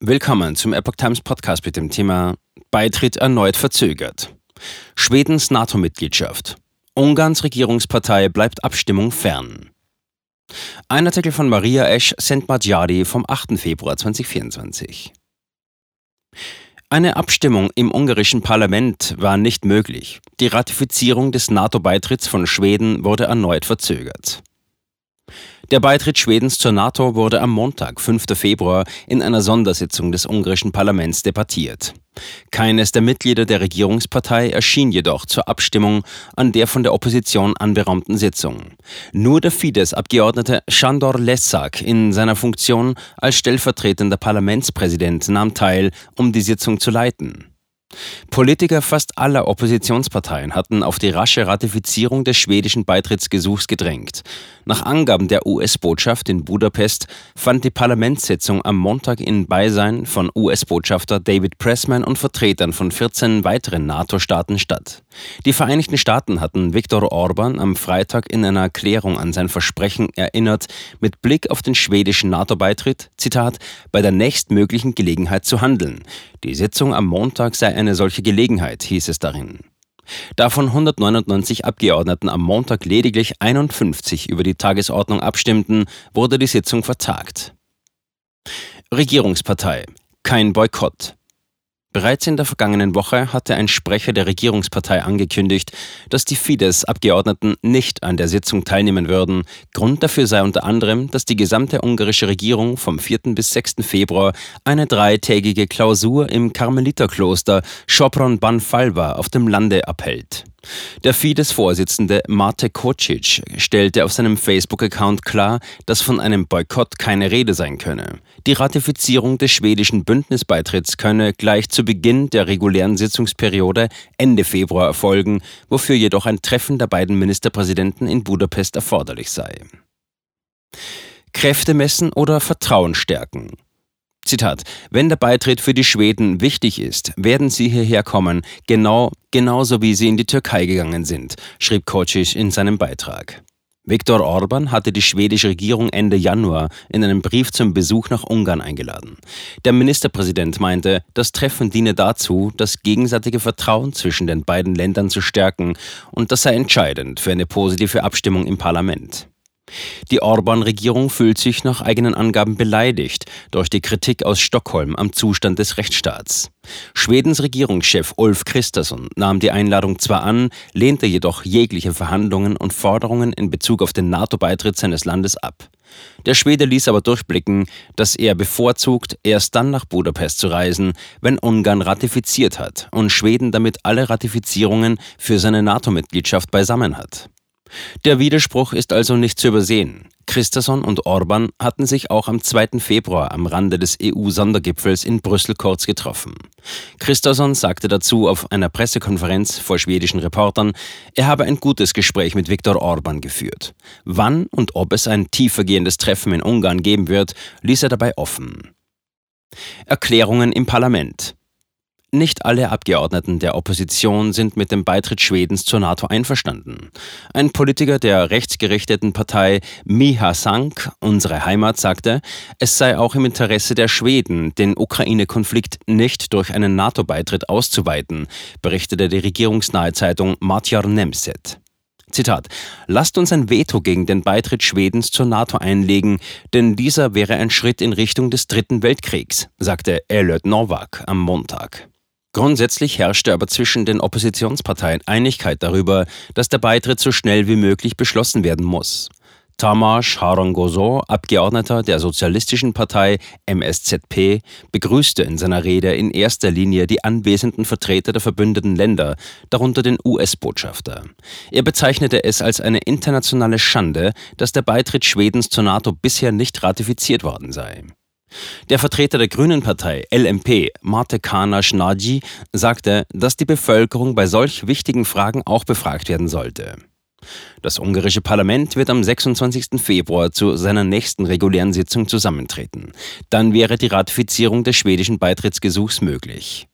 Willkommen zum Epoch Times Podcast mit dem Thema Beitritt erneut verzögert. Schwedens NATO-Mitgliedschaft. Ungarns Regierungspartei bleibt Abstimmung fern. Ein Artikel von Maria Esch Sentmadjadi vom 8. Februar 2024. Eine Abstimmung im ungarischen Parlament war nicht möglich. Die Ratifizierung des NATO-Beitritts von Schweden wurde erneut verzögert. Der Beitritt Schwedens zur NATO wurde am Montag, 5. Februar, in einer Sondersitzung des ungarischen Parlaments debattiert. Keines der Mitglieder der Regierungspartei erschien jedoch zur Abstimmung an der von der Opposition anberaumten Sitzung. Nur der Fidesz-Abgeordnete Shandor Lessak in seiner Funktion als stellvertretender Parlamentspräsident nahm teil, um die Sitzung zu leiten. Politiker fast aller Oppositionsparteien hatten auf die rasche Ratifizierung des schwedischen Beitrittsgesuchs gedrängt. Nach Angaben der US-Botschaft in Budapest fand die Parlamentssitzung am Montag in Beisein von US-Botschafter David Pressman und Vertretern von 14 weiteren NATO-Staaten statt. Die Vereinigten Staaten hatten Viktor Orban am Freitag in einer Erklärung an sein Versprechen erinnert, mit Blick auf den schwedischen NATO-Beitritt, Zitat, bei der nächstmöglichen Gelegenheit zu handeln. Die Sitzung am Montag sei eine solche Gelegenheit, hieß es darin. Da von 199 Abgeordneten am Montag lediglich 51 über die Tagesordnung abstimmten, wurde die Sitzung vertagt. Regierungspartei. Kein Boykott. Bereits in der vergangenen Woche hatte ein Sprecher der Regierungspartei angekündigt, dass die Fidesz-Abgeordneten nicht an der Sitzung teilnehmen würden. Grund dafür sei unter anderem, dass die gesamte ungarische Regierung vom 4. bis 6. Februar eine dreitägige Klausur im Karmeliterkloster Sopron-Banfalva auf dem Lande abhält. Der Fidesz-Vorsitzende Mate Kocic stellte auf seinem Facebook-Account klar, dass von einem Boykott keine Rede sein könne. Die Ratifizierung des schwedischen Bündnisbeitritts könne gleich zu Beginn der regulären Sitzungsperiode Ende Februar erfolgen, wofür jedoch ein Treffen der beiden Ministerpräsidenten in Budapest erforderlich sei. Kräfte messen oder Vertrauen stärken. Zitat, wenn der Beitritt für die Schweden wichtig ist, werden sie hierher kommen, genau, genauso wie sie in die Türkei gegangen sind, schrieb Kocic in seinem Beitrag. Viktor Orban hatte die schwedische Regierung Ende Januar in einem Brief zum Besuch nach Ungarn eingeladen. Der Ministerpräsident meinte, das Treffen diene dazu, das gegenseitige Vertrauen zwischen den beiden Ländern zu stärken und das sei entscheidend für eine positive Abstimmung im Parlament. Die Orban-Regierung fühlt sich nach eigenen Angaben beleidigt durch die Kritik aus Stockholm am Zustand des Rechtsstaats. Schwedens Regierungschef Ulf Kristersson nahm die Einladung zwar an, lehnte jedoch jegliche Verhandlungen und Forderungen in Bezug auf den NATO-Beitritt seines Landes ab. Der Schwede ließ aber durchblicken, dass er bevorzugt, erst dann nach Budapest zu reisen, wenn Ungarn ratifiziert hat und Schweden damit alle Ratifizierungen für seine NATO-Mitgliedschaft beisammen hat. Der Widerspruch ist also nicht zu übersehen. Christensen und Orban hatten sich auch am 2. Februar am Rande des EU-Sondergipfels in Brüssel kurz getroffen. Christensen sagte dazu auf einer Pressekonferenz vor schwedischen Reportern, er habe ein gutes Gespräch mit Viktor Orban geführt. Wann und ob es ein tiefergehendes Treffen in Ungarn geben wird, ließ er dabei offen. Erklärungen im Parlament. Nicht alle Abgeordneten der Opposition sind mit dem Beitritt Schwedens zur NATO einverstanden. Ein Politiker der rechtsgerichteten Partei Miha Sank, unsere Heimat, sagte, es sei auch im Interesse der Schweden, den Ukraine-Konflikt nicht durch einen NATO-Beitritt auszuweiten, berichtete die regierungsnahe Zeitung Matjar Nemset. Zitat: Lasst uns ein Veto gegen den Beitritt Schwedens zur NATO einlegen, denn dieser wäre ein Schritt in Richtung des Dritten Weltkriegs, sagte Elliot Novak am Montag. Grundsätzlich herrschte aber zwischen den Oppositionsparteien Einigkeit darüber, dass der Beitritt so schnell wie möglich beschlossen werden muss. Tamas Harangozo, Abgeordneter der Sozialistischen Partei MSZP, begrüßte in seiner Rede in erster Linie die anwesenden Vertreter der verbündeten Länder, darunter den US-Botschafter. Er bezeichnete es als eine internationale Schande, dass der Beitritt Schwedens zur NATO bisher nicht ratifiziert worden sei. Der Vertreter der Grünen Partei LMP, Mate Kana Schnaji, sagte, dass die Bevölkerung bei solch wichtigen Fragen auch befragt werden sollte. Das ungarische Parlament wird am 26. Februar zu seiner nächsten regulären Sitzung zusammentreten. Dann wäre die Ratifizierung des schwedischen Beitrittsgesuchs möglich.